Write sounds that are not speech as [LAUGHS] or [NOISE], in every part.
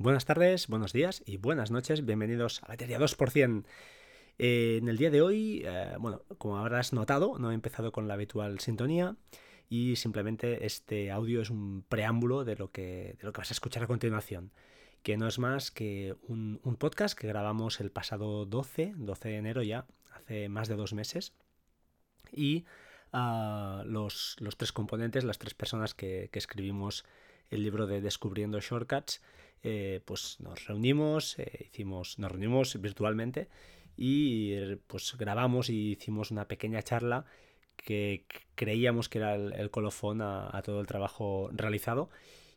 Buenas tardes, buenos días y buenas noches. Bienvenidos a Batería 2%. Eh, en el día de hoy, eh, bueno, como habrás notado, no he empezado con la habitual sintonía y simplemente este audio es un preámbulo de lo que, de lo que vas a escuchar a continuación, que no es más que un, podcast que grabamos el pasado 12, 12 de enero ya, hace más de dos meses, y ah, los, tres componentes, las tres personas que, que escribimos el libro de Descubriendo Shortcuts, eh, pues nos reunimos, eh, hicimos, nos reunimos virtualmente y pues grabamos y hicimos una pequeña charla que creíamos que era el, colofón a, todo el trabajo realizado.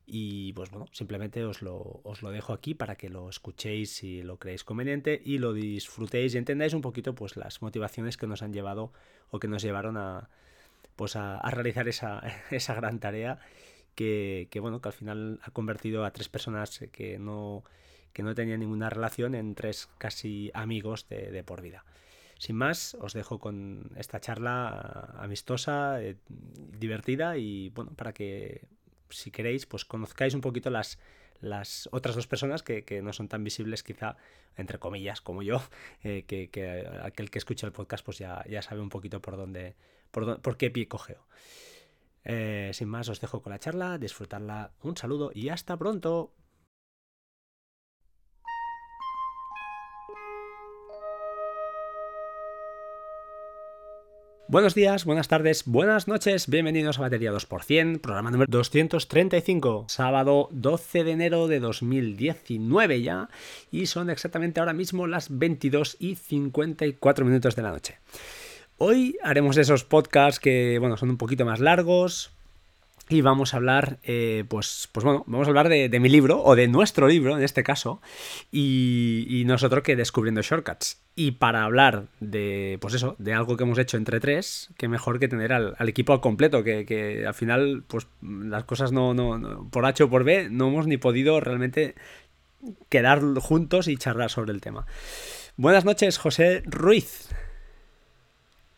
Y pues bueno, simplemente os lo, os lo dejo aquí para que lo escuchéis si lo creéis conveniente y lo disfrutéis y entendáis un poquito pues las motivaciones que nos han llevado o que nos llevaron a, pues a realizar esa, [LAUGHS] esa gran tarea que, bueno, que al final ha convertido a tres personas que no, que no tenían ninguna relación en tres casi amigos de, por vida. Sin más, os dejo con esta charla amistosa, eh, divertida y bueno, para que si queréis, pues conozcáis un poquito las, las otras dos personas que, no son tan visibles quizá, entre comillas, como yo, [LAUGHS] eh, que, aquel que escucha el podcast pues ya, ya sabe un poquito por dónde, por, por qué pie cogeo. Eh, sin más, os dejo con la charla, disfrutarla. Un saludo y hasta pronto. Buenos días, buenas tardes, buenas noches, bienvenidos a Batería 2%, programa número 235, sábado 12 de enero de 2019 ya, y son exactamente ahora mismo las 22 y 54 minutos de la noche. Hoy haremos esos podcasts que, bueno, son un poquito más largos, y vamos a hablar, eh, pues, pues bueno, vamos a hablar de, mi libro, o de nuestro libro en este caso, y, nosotros que descubriendo shortcuts. Y para hablar de, pues eso, de algo que hemos hecho entre tres, qué mejor que tener al, equipo al completo, que, al final, pues las cosas no, no, por H o por B, no hemos ni podido realmente quedar juntos y charlar sobre el tema. Buenas noches, José Ruiz.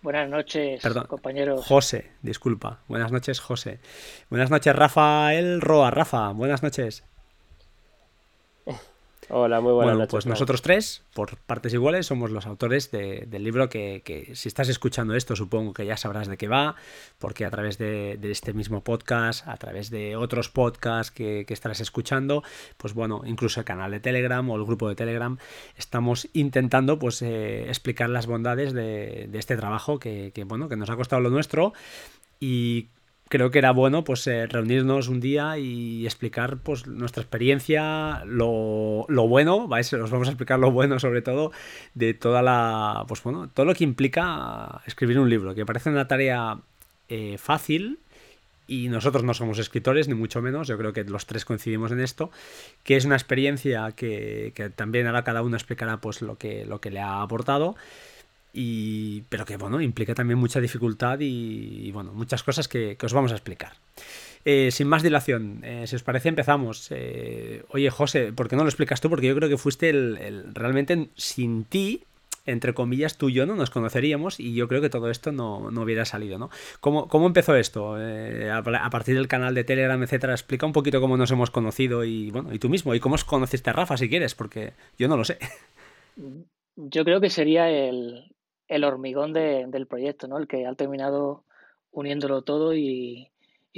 Buenas noches, Perdón, compañeros. José, disculpa. Buenas noches, José. Buenas noches, Rafael Roa. Rafa, buenas noches. Hola, muy buenas bueno, Pues nosotros tres, por partes iguales, somos los autores del libro que, si estás escuchando esto, supongo que ya sabrás de qué va, porque a través de, este mismo podcast, a través de otros podcasts que, estarás escuchando, pues bueno, incluso el canal de Telegram o el grupo de Telegram, estamos intentando pues eh, explicar las bondades de, este trabajo que, que, bueno, que nos ha costado lo nuestro y creo que era bueno pues eh, reunirnos un día y explicar pues nuestra experiencia, lo, bueno, ¿vais? os vamos a explicar lo bueno sobre todo de toda la, pues bueno, todo lo que implica escribir un libro, que parece una tarea eh, fácil y nosotros no somos escritores, ni mucho menos, yo creo que los tres coincidimos en esto, que es una experiencia que, que también ahora cada uno explicará pues lo que, lo que le ha aportado y, pero que bueno, implica también mucha dificultad y, bueno, muchas cosas que, os vamos a explicar. Eh, sin más dilación, eh, si os parece, empezamos. Eh, oye, José, ¿por qué no lo explicas tú? Porque yo creo que fuiste el, realmente sin ti, entre comillas, tú y yo no nos conoceríamos y yo creo que todo esto no, hubiera salido, ¿no? ¿Cómo, cómo empezó esto? a, partir del canal de Telegram, etcétera, explica un poquito cómo nos hemos conocido y, bueno, y tú mismo, y cómo os conociste a Rafa, si quieres, porque yo no lo sé. Yo creo que sería el, el hormigón del proyecto, ¿no? El que ha terminado uniéndolo todo y,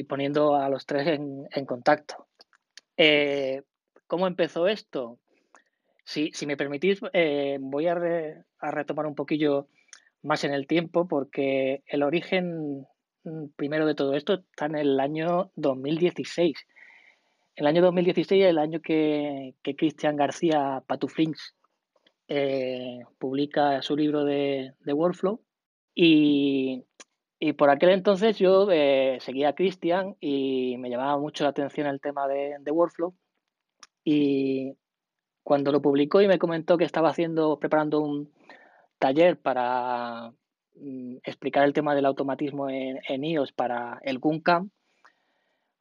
poniendo a los tres en, contacto. Eh, ¿Cómo empezó esto? Si, me permitís, eh, voy a, retomar un poquillo más en el tiempo porque el origen mm, primero de todo esto está en el año 2016. El año 2016 es el año que, que Cristian García Patuflins eh, publica su libro de, Workflow y, por aquel entonces yo eh, seguía a Christian y me llamaba mucho la atención el tema de, Workflow y cuando lo publicó y me comentó que estaba haciendo, preparando un taller para mm, explicar el tema del automatismo en, en iOS para el GUNCAM,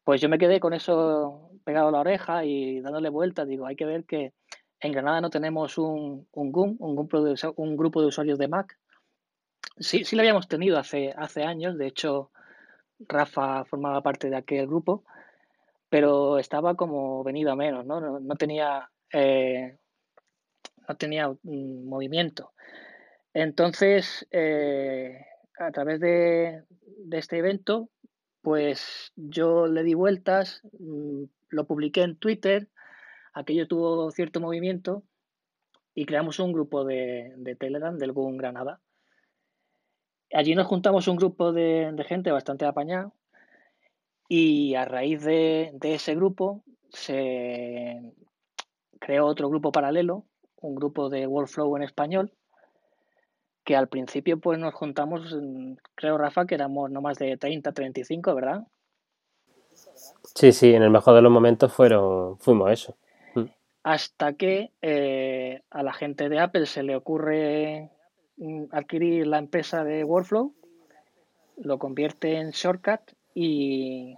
pues yo me quedé con eso pegado a la oreja y dándole vueltas. Digo, hay que ver que en Granada no tenemos un, GUM, un, grupo de, usuarios de Mac. Sí, sí lo habíamos tenido hace, años, de hecho Rafa formaba parte de aquel grupo, pero estaba como venido a menos, ¿no? Tenía eh, no tenía movimiento. Entonces, eh, a través de, este evento, pues yo le di vueltas, mm, lo publiqué en Twitter, aquello tuvo cierto movimiento y creamos un grupo de, Telegram del GUN Granada. Allí nos juntamos un grupo de, gente bastante apañado y a raíz de, de, ese grupo se creó otro grupo paralelo, un grupo de Workflow en español, que al principio pues nos juntamos, creo Rafa, que éramos no más de 30, 35, ¿verdad? Sí, sí, en el mejor de los momentos fueron, fuimos eso. Hasta que eh, a la gente de Apple se le ocurre mm, adquirir la empresa de Workflow, lo convierte en Shortcut y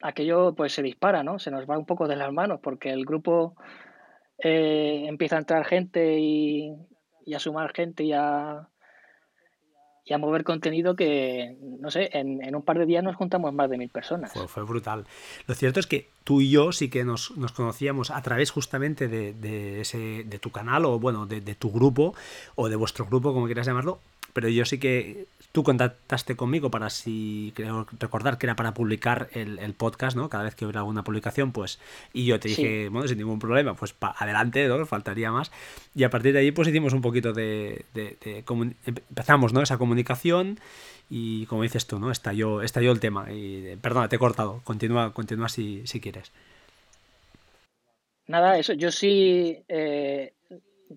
aquello pues se dispara, ¿no? Se nos va un poco de las manos porque el grupo eh, empieza a entrar gente y a sumar gente y a, y a mover contenido que, no sé, en, un par de días nos juntamos más de mil personas. Fue, brutal. Lo cierto es que tú y yo sí que nos, conocíamos a través justamente de, ese, de tu canal o, bueno, de, tu grupo o de vuestro grupo, como quieras llamarlo, pero yo sí que tú contactaste conmigo para si, creo recordar que era para publicar el, podcast, ¿no? Cada vez que hubiera alguna publicación, pues, y yo te dije, bueno, sin ningún problema, pues pa adelante, ¿no? Faltaría más. Y a partir de ahí, pues hicimos un poquito de, empezamos, ¿no? Esa comunicación y como dices tú, ¿no? Estalló, estalló el tema. Y perdona, te he cortado. Continúa, continúa si, si quieres. Nada, eso, yo sí, eh,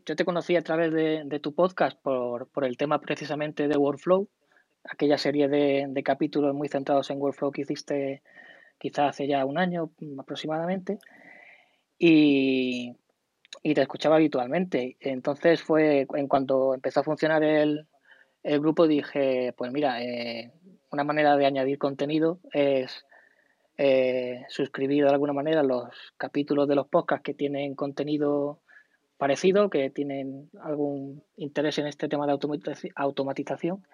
yo te conocí a través de, tu podcast por, por, el tema precisamente de Workflow aquella serie de, capítulos muy centrados en Workflow que hiciste quizás hace ya un año aproximadamente y, te escuchaba habitualmente. Entonces fue en cuanto empezó a funcionar el, grupo dije, pues mira, eh, una manera de añadir contenido es eh, suscribir de alguna manera los capítulos de los podcasts que tienen contenido parecido, que tienen algún interés en este tema de automatización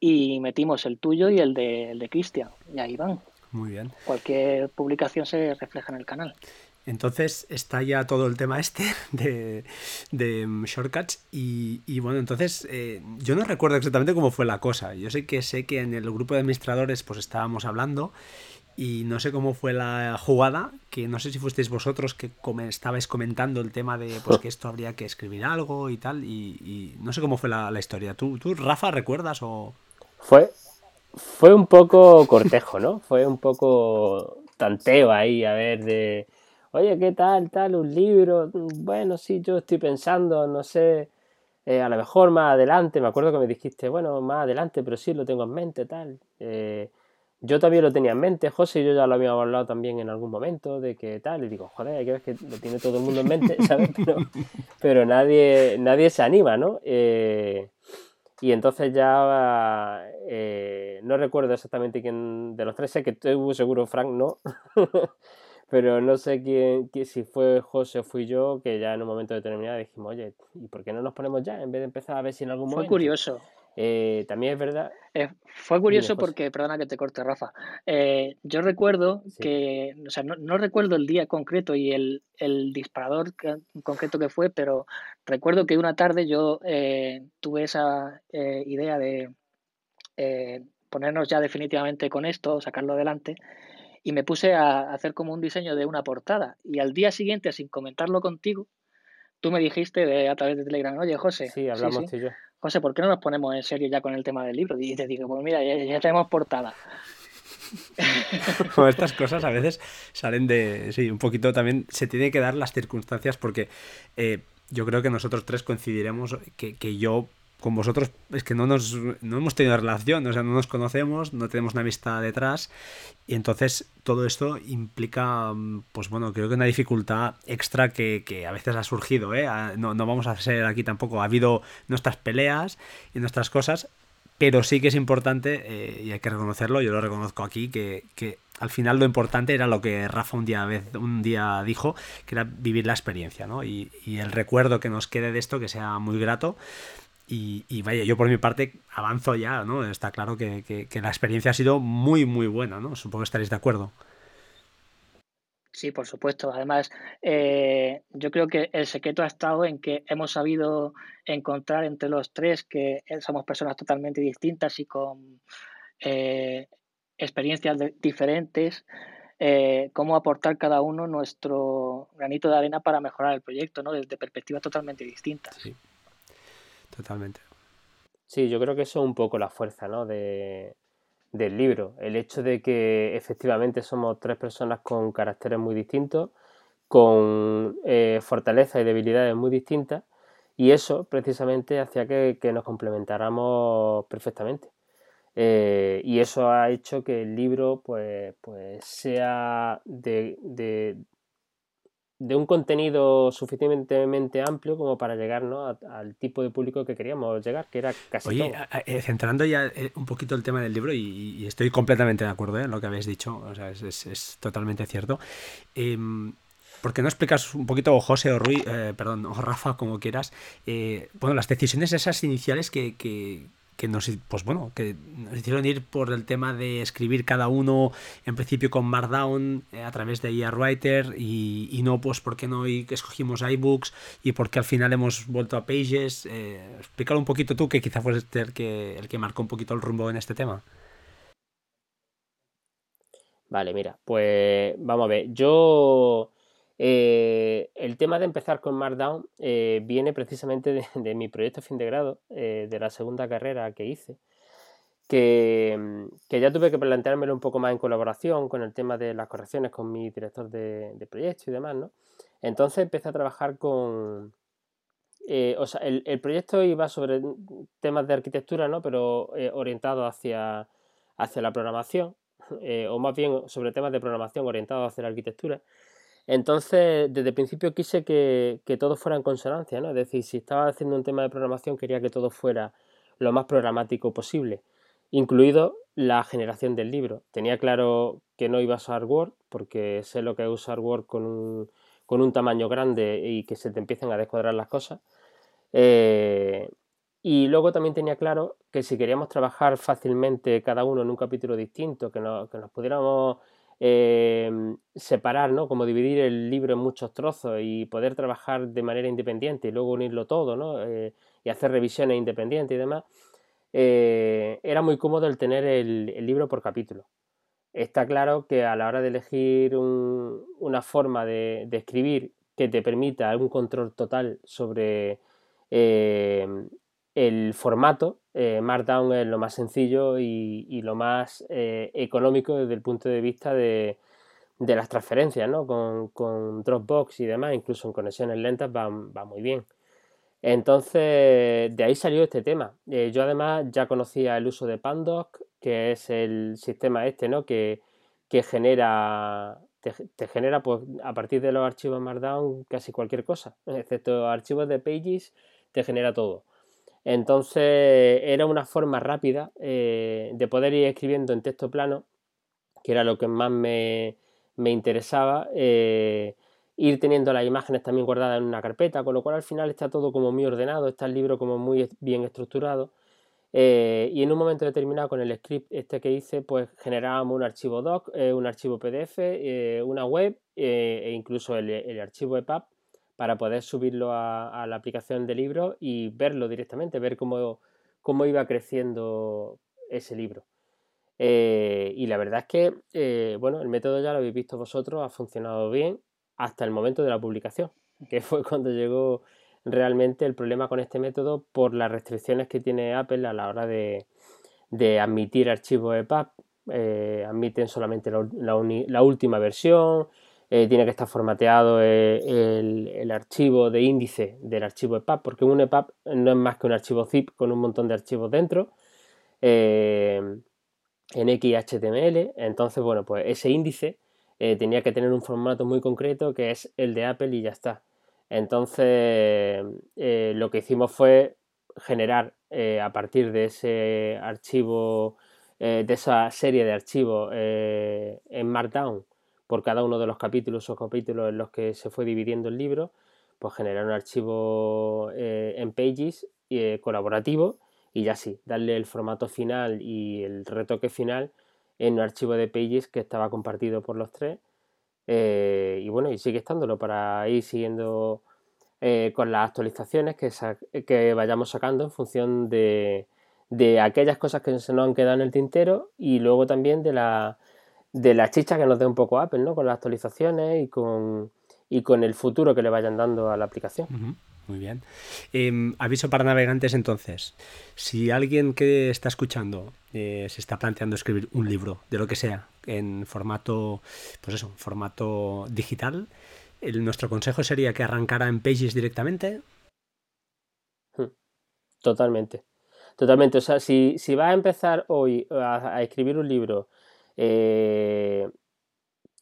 y metimos el tuyo y el de, el de Cristian. Y ahí van. Muy bien. Cualquier publicación se refleja en el canal. Entonces está ya todo el tema este [LAUGHS] de, de mm, shortcuts y, y, bueno, entonces eh, yo no recuerdo exactamente cómo fue la cosa. Yo sé que sé que en el grupo de administradores pues estábamos hablando y no sé cómo fue la jugada, que no sé si fuisteis vosotros que estabais comentando el tema de pues que esto habría que escribir algo y tal y, no sé cómo fue la, la historia. ¿Tú, ¿Tú, Rafa, recuerdas o...? Fue, fue un poco cortejo, ¿no? [LAUGHS] Fue un poco tanteo ahí, a ver, de, oye, ¿qué tal, tal, un libro? Bueno, sí, yo estoy pensando, no sé, eh, a lo mejor más adelante, me acuerdo que me dijiste, bueno, más adelante, pero sí lo tengo en mente, tal. Eh, yo también lo tenía en mente, José y yo ya lo habíamos hablado también en algún momento, de que tal, y digo, joder, hay que ver que lo tiene todo el mundo en mente, [LAUGHS] ¿sabes? Pero, nadie, nadie se anima, ¿no? Eh, y entonces ya eh, no recuerdo exactamente quién de los tres, sé que estoy seguro Frank no, [LAUGHS] pero no sé quién, si fue José o fui yo, que ya en un momento determinado dijimos, oye, ¿y por qué no nos ponemos ya en vez de empezar a ver si en algún momento... Fue curioso. Eh, también es verdad. Eh, fue curioso porque, perdona que te corte, Rafa. Eh, yo recuerdo que, o sea, no, recuerdo el día concreto y el, disparador concreto que fue, pero recuerdo que una tarde yo tuve esa idea de ponernos ya definitivamente con esto, sacarlo adelante, y me puse a hacer como un diseño de una portada. Y al día siguiente, sin comentarlo contigo, tú me dijiste a través de Telegram, oye, José. Sí, hablamos tú y yo. José, ¿por qué no nos ponemos en serio ya con el tema del libro? Y te digo, pues mira, ya, tenemos portada. estas cosas a veces salen de. Sí, un poquito también se tiene que dar las circunstancias porque eh, yo creo que nosotros tres coincidiremos que, que yo con vosotros es que no nos no hemos tenido relación, o sea, no nos conocemos, no tenemos una vista detrás y entonces todo esto implica, pues bueno, creo que una dificultad extra que, a veces ha surgido, ¿eh? No, vamos a ser aquí tampoco, ha habido nuestras peleas y nuestras cosas, pero sí que es importante, eh, y hay que reconocerlo, yo lo reconozco aquí, que, que, al final lo importante era lo que Rafa un día, un día dijo, que era vivir la experiencia, ¿no? Y, y el recuerdo que nos quede de esto, que sea muy grato. Y, vaya, yo por mi parte avanzo ya, ¿no? Está claro que, la experiencia ha sido muy, muy buena, ¿no? Supongo que estaréis de acuerdo. Sí, por supuesto. Además, eh, yo creo que el secreto ha estado en que hemos sabido encontrar entre los tres que somos personas totalmente distintas y con eh, experiencias diferentes, eh, cómo aportar cada uno nuestro granito de arena para mejorar el proyecto, ¿no? Desde perspectivas totalmente distintas. Sí, totalmente. Sí, yo creo que eso es un poco la fuerza, ¿no? De, del libro. El hecho de que efectivamente somos tres personas con caracteres muy distintos, con eh, fortalezas y debilidades muy distintas, y eso precisamente hacía que, nos complementáramos perfectamente. Eh, y eso ha hecho que el libro pues, pues sea de, de un contenido suficientemente amplio como para llegar al tipo de público que queríamos llegar, que era casi Oye, eh, centrando ya eh, un poquito el tema del libro, y, estoy completamente de acuerdo ¿eh? en lo que habéis dicho, o sea, es, totalmente cierto. Em, ¿Por qué no explicas un poquito, José o Rui, perdón, o Rafa, como quieras, bueno, las decisiones esas iniciales que, que nos, pues bueno, que nos hicieron ir por el tema de escribir cada uno en principio con Markdown eh, a través de IA Writer y, y, no, pues por qué no y escogimos iBooks y por qué al final hemos vuelto a Pages. Eh, explícalo un poquito tú, que quizá fue el que, el que marcó un poquito el rumbo en este tema. Vale, mira, pues vamos a ver. Yo eh, el tema de empezar con Markdown eh, viene precisamente de, mi proyecto fin de grado, eh, de la segunda carrera que hice, que, ya tuve que planteármelo un poco más en colaboración con el tema de las correcciones con mi director de, proyecto y demás, ¿no? Entonces empecé a trabajar con... o sea, el, el, proyecto iba sobre temas de arquitectura, ¿no? Pero orientado hacia, hacia la programación, [LAUGHS] o más bien sobre temas de programación orientados hacia la arquitectura. Entonces, desde el principio quise que, todo fuera en consonancia, ¿no? Es decir, si estaba haciendo un tema de programación, quería que todo fuera lo más programático posible, incluido la generación del libro. Tenía claro que no iba a usar Word, porque sé lo que es usar Word con un, tamaño grande y que se te empiecen a descuadrar las cosas. Eh, y luego también tenía claro que si queríamos trabajar fácilmente cada uno en un capítulo distinto, que, que nos pudiéramos Em, separar, ¿no? Como dividir el libro en muchos trozos y poder trabajar de manera independiente y luego unirlo todo, ¿no? Eh, y hacer revisiones independientes y demás, eh, era muy cómodo el tener el, libro por capítulo. Está claro que a la hora de elegir una forma de, escribir que te permita un control total sobre em, el formato, eh, Markdown es lo más sencillo y, lo más eh, económico desde el punto de vista de, las transferencias, ¿no? Con, Dropbox y demás, incluso en conexiones lentas va, muy bien. Entonces, de ahí salió este tema. Eh, yo además ya conocía el uso de Pandoc, que es el sistema este, ¿no? Que, genera, te, genera pues, a partir de los archivos Markdown casi cualquier cosa, excepto archivos de Pages, te genera todo. Entonces era una forma rápida eh, de poder ir escribiendo en texto plano, que era lo que más me, interesaba, eh, ir teniendo las imágenes también guardadas en una carpeta, con lo cual al final está todo como muy ordenado, está el libro como muy bien estructurado. Eh, y en un momento determinado con el script este que hice, pues generábamos un archivo doc, un archivo PDF, una web e incluso el, el archivo EPUB para poder subirlo a, la aplicación de libro y verlo directamente, ver cómo, cómo iba creciendo ese libro. Eh, y la verdad es que, eh, bueno, el método ya lo habéis visto vosotros, ha funcionado bien hasta el momento de la publicación, que fue [LAUGHS] cuando llegó realmente el problema con este método por las restricciones que tiene Apple a la hora de, admitir archivos EPUB. Eh, admiten solamente la última versión, eh, tiene que estar formateado eh, el, archivo de índice del archivo EPUB, porque un EPUB no es más que un archivo zip con un montón de archivos dentro eh, en XHTML. Entonces, bueno, pues ese índice tenía que tener un formato muy concreto que es el de Apple y ya está. Entonces, lo que hicimos fue generar a partir de ese archivo, de esa serie de archivos en Markdown, por cada uno de los capítulos o capítulos en los que se fue dividiendo el libro, pues generar un archivo eh, en Pages eh, colaborativo y ya sí, darle el formato final y el retoque final en un archivo de Pages que estaba compartido por los tres. Eh, y bueno, y sigue estándolo para ir siguiendo con las actualizaciones que, que vayamos sacando en función de, de, aquellas cosas que se nos han quedado en el tintero y luego también de la, de la chicha que nos dé un poco Apple, ¿no? Con las actualizaciones y con, y con el futuro que le vayan dando a la aplicación. Muy bien. Em, aviso para navegantes entonces. Si alguien que está escuchando eh, se está planteando escribir un libro, de lo que sea, en formato, pues eso, formato digital, nuestro consejo sería que arrancara en Pages directamente. Hmm. Totalmente. Totalmente. O sea, si, si vas a empezar hoy a, escribir un libro eh,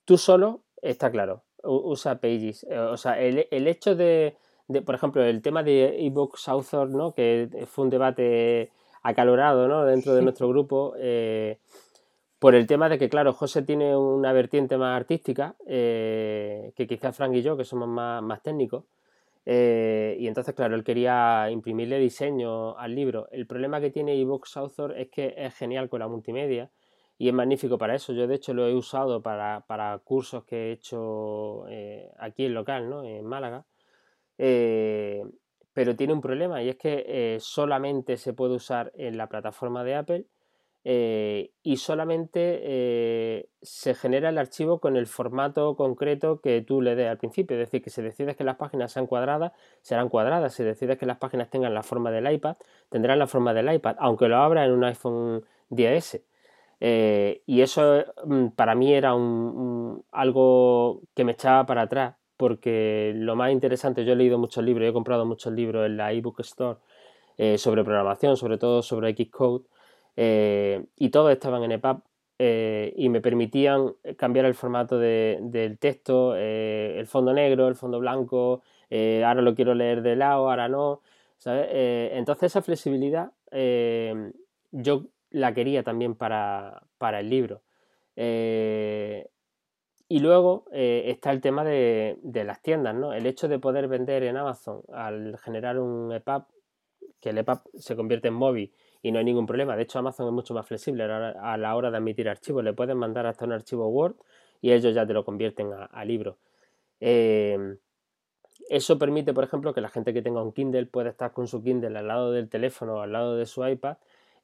tú solo, está claro. Usa Pages. Eh, o sea, el, el hecho de, de, por ejemplo, el tema de ebooks author, ¿no? que fue un debate acalorado ¿no? dentro de nuestro grupo. Eh, por el tema de que, claro, José tiene una vertiente más artística eh, que quizás Frank y yo, que somos más, técnicos. Eh, y entonces, claro, él quería imprimirle diseño al libro. El problema que tiene eBooks Author es que es genial con la multimedia y es magnífico para eso. Yo, de hecho, lo he usado para, cursos que he hecho eh, aquí en local, ¿no? en Málaga. pero tiene un problema y es que solamente se puede usar en la plataforma de Apple eh, y solamente eh, se genera el archivo con el formato concreto que tú le des al principio. Es decir, que si decides que las páginas sean cuadradas, serán cuadradas. Si decides que las páginas tengan la forma del iPad, tendrán la forma del iPad, aunque lo abra en un iPhone 10S. Eh, y eso mm, para mí era algo que me echaba para atrás, porque lo más interesante, yo he leído muchos libros, he comprado muchos libros en la ebook store sobre programación, sobre todo sobre Xcode. Eh, y todos estaban en EPUB eh, y me permitían cambiar el formato del texto, eh, el fondo negro, el fondo blanco, ahora lo quiero leer de lado, ahora no. entonces esa flexibilidad yo la quería también para, el libro. y luego está el tema de, de, las tiendas, ¿no? El hecho de poder vender en Amazon al generar un EPUB, que el EPUB se convierte en móvil y no hay ningún problema. De hecho, Amazon es mucho más flexible a la hora de admitir archivos. Le pueden mandar hasta un archivo Word y ellos ya te lo convierten a, libro. Em, eso permite, por ejemplo, que la gente que tenga un Kindle pueda estar con su Kindle al lado del teléfono o al lado de su iPad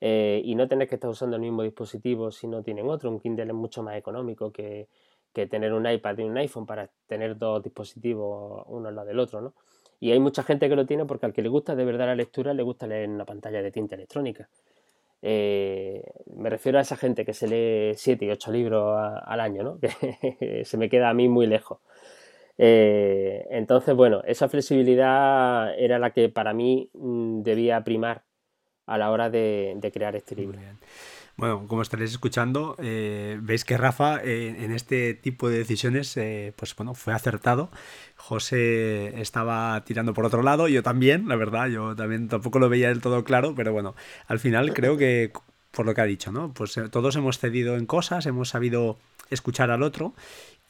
eh, y no tener que estar usando el mismo dispositivo si no tienen otro. Un Kindle es mucho más económico que, que tener un iPad y un iPhone para tener dos dispositivos uno al lado del otro, ¿no? Y hay mucha gente que lo tiene porque al que le gusta de verdad la lectura le gusta leer en una pantalla de tinta electrónica. Eh, me refiero a esa gente que se lee 7 y 8 libros al año, ¿no? [LAUGHS] que se me queda a mí muy lejos. Eh, entonces, bueno, esa flexibilidad era la que para mí mm, debía primar a la hora de, de crear este libro. Bueno, como estaréis escuchando, eh, veis que Rafa eh, en este tipo de decisiones, eh, pues bueno, fue acertado. José estaba tirando por otro lado, yo también, la verdad, yo también tampoco lo veía del todo claro, pero bueno, al final creo que por lo que ha dicho, ¿no? Pues todos hemos cedido en cosas, hemos sabido escuchar al otro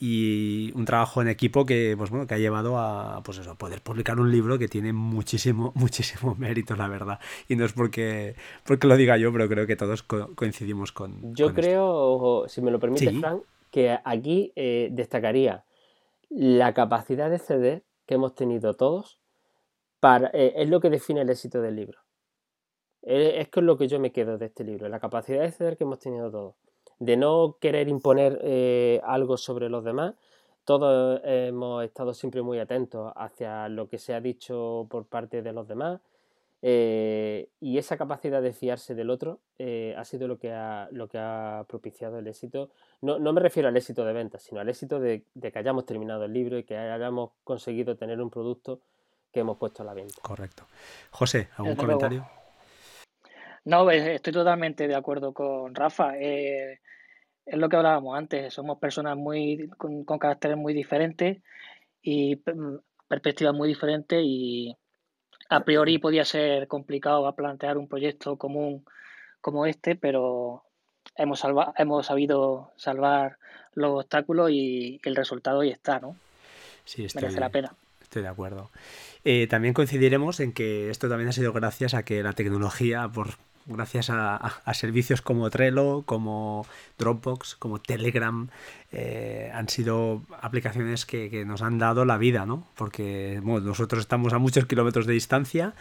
y un trabajo en equipo que, pues bueno, que ha llevado a pues eso, poder publicar un libro que tiene muchísimo, [LAUGHS] muchísimo mérito, la verdad. Y no es porque, porque lo diga yo, pero creo que todos coincidimos con. Yo creo, si me lo permite, Frank, que aquí eh, destacaría la capacidad de ceder que hemos tenido todos para, eh, es lo que define el éxito del libro. Es, es con lo que yo me quedo de este libro, la capacidad de ceder que hemos tenido todos de no querer imponer eh, algo sobre los demás. Todos hemos estado siempre muy atentos hacia lo que se ha dicho por parte de los demás eh, y esa capacidad de fiarse del otro eh, ha sido lo que ha, lo que ha propiciado el éxito. No, me refiero al éxito de ventas, sino al éxito de, que hayamos terminado el libro y que hayamos conseguido tener un producto que hemos puesto a la venta. Correcto. José, ¿algún comentario? No, estoy totalmente de acuerdo con Rafa es lo que hablábamos antes, somos personas muy con, caracteres muy diferentes y mm, perspectivas muy diferentes y a priori podía ser complicado plantear un proyecto común como este, pero hemos, hemos sabido salvar los obstáculos y el resultado ahí está, ¿no? Sí, Merece la pena. Estoy de acuerdo. Eh, también coincidiremos en que esto también ha sido gracias a que la tecnología, por gracias a, servicios como Trello, como Dropbox, como Telegram, eh, han sido aplicaciones que, nos han dado la vida, ¿no? Porque nosotros estamos a muchos kilómetros de distancia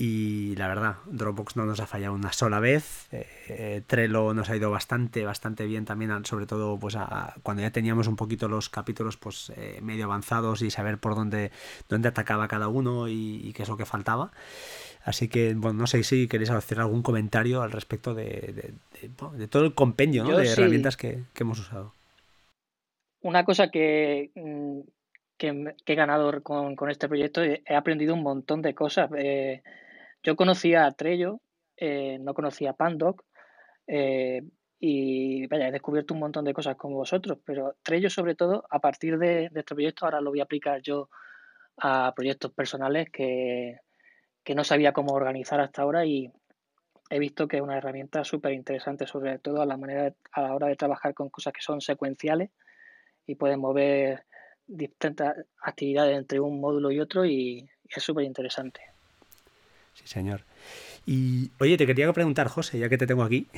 y la verdad, Dropbox no nos ha fallado una sola vez. Eh, Trello nos ha ido bastante, bastante bien también, sobre todo pues cuando ya teníamos un poquito los capítulos pues eh, medio avanzados y saber por dónde, dónde atacaba cada uno y, qué es lo que faltaba. Así que, bueno, no sé si queréis hacer algún comentario al respecto de, todo el compendio de herramientas que, hemos usado. Una cosa que, mm, que, he ganado con, con, este proyecto, he aprendido un montón de cosas. Eh, yo conocía a Trello, eh, no conocía a Pandoc, eh, y vaya, he descubierto un montón de cosas como vosotros, pero Trello sobre todo, a partir de, este proyecto, ahora lo voy a aplicar yo a proyectos personales que, no sabía cómo organizar hasta ahora y he visto que es una herramienta súper interesante, sobre todo a la manera a la hora de trabajar con cosas que son secuenciales y pueden mover distintas actividades entre un módulo y otro y es súper interesante. Sí, señor. Y oye, te quería preguntar, José, ya que te tengo aquí,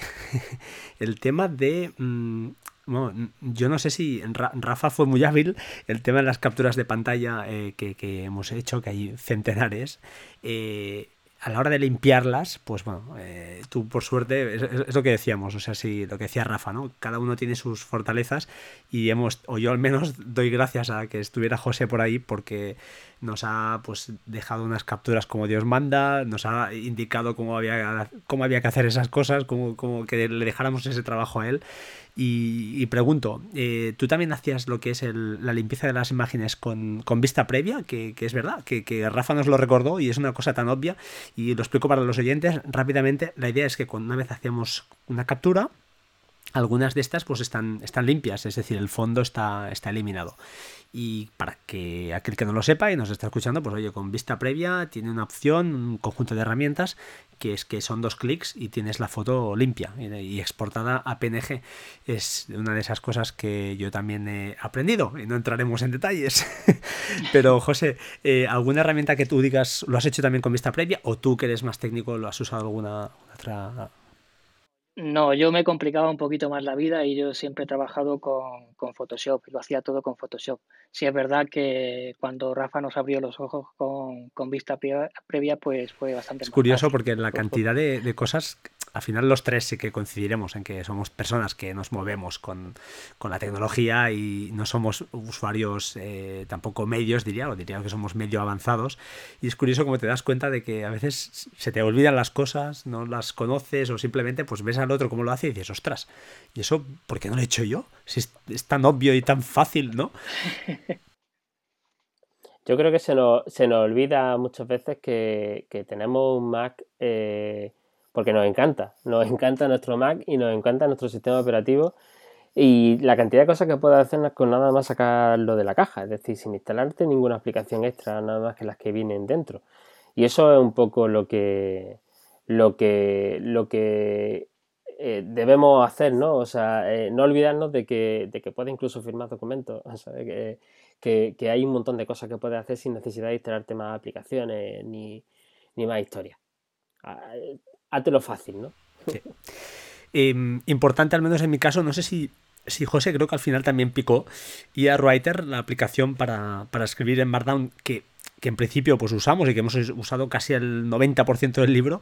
[LAUGHS] el tema de... Mm, bueno, yo no sé si Rafa fue muy hábil, el tema de las capturas de pantalla eh, que, hemos hecho, que hay centenares. Eh, a la hora de limpiarlas, pues bueno, eh, tú por suerte, es, lo que decíamos, o sea, sí, lo que decía Rafa, ¿no? Cada uno tiene sus fortalezas y hemos, o yo al menos doy gracias a que estuviera José por ahí porque nos ha pues dejado unas capturas como Dios manda, nos ha indicado cómo había, cómo había que hacer esas cosas, como, como que le dejáramos ese trabajo a él. Y, pregunto, eh, ¿tú también hacías lo que es la limpieza de las imágenes con, vista previa? Que, es verdad, que, que, Rafa nos lo recordó y es una cosa tan obvia. Y lo explico para los oyentes rápidamente. La idea es que cuando una vez hacíamos una captura, algunas de estas pues están, están limpias, es decir, el fondo está, está eliminado. Y para que aquel que no lo sepa y nos está escuchando, pues oye, con vista previa tiene una opción, un conjunto de herramientas, que es que son dos clics y tienes la foto limpia y exportada a PNG. Es una de esas cosas que yo también he aprendido y no entraremos en detalles. [LAUGHS] Pero José, eh, ¿alguna herramienta que tú digas lo has hecho también con vista previa o tú que eres más técnico lo has usado alguna otra no, yo me complicaba un poquito más la vida y yo siempre he trabajado con, con Photoshop, lo hacía todo con Photoshop. Sí es verdad que cuando Rafa nos abrió los ojos con, con vista previa, pues fue bastante... Es curioso porque la cantidad de, de cosas al final los tres sí que coincidiremos en que somos personas que nos movemos con, la tecnología y no somos usuarios eh, tampoco medios, diría, o diría que somos medio avanzados. Y es curioso como te das cuenta de que a veces se te olvidan las cosas, no las conoces o simplemente pues ves al otro cómo lo hace y dices, ostras, ¿y eso por qué no lo he hecho yo? Si es, tan obvio y tan fácil, ¿no? [LAUGHS] Yo creo que se nos, se nos olvida muchas veces que, tenemos un Mac eh, porque nos encanta, nos encanta nuestro Mac y nos encanta nuestro sistema operativo y la cantidad de cosas que puedes hacer con nada más sacarlo de la caja, es decir, sin instalarte ninguna aplicación extra, nada más que las que vienen dentro. Y eso es un poco lo que lo que lo que eh, debemos hacer, ¿no? O sea, eh, no olvidarnos de que, de que puedes incluso firmar documentos, [LAUGHS] Que, que, que, hay un montón de cosas que puedes hacer sin necesidad de instalarte más aplicaciones ni, ni más historias. Ah, lo fácil, ¿no? Em, importante, al menos en mi caso, no sé si, si José creo que al final también picó, y a Writer, la aplicación para, para escribir en Markdown, que que en principio pues usamos y que hemos usado casi el 90% del libro.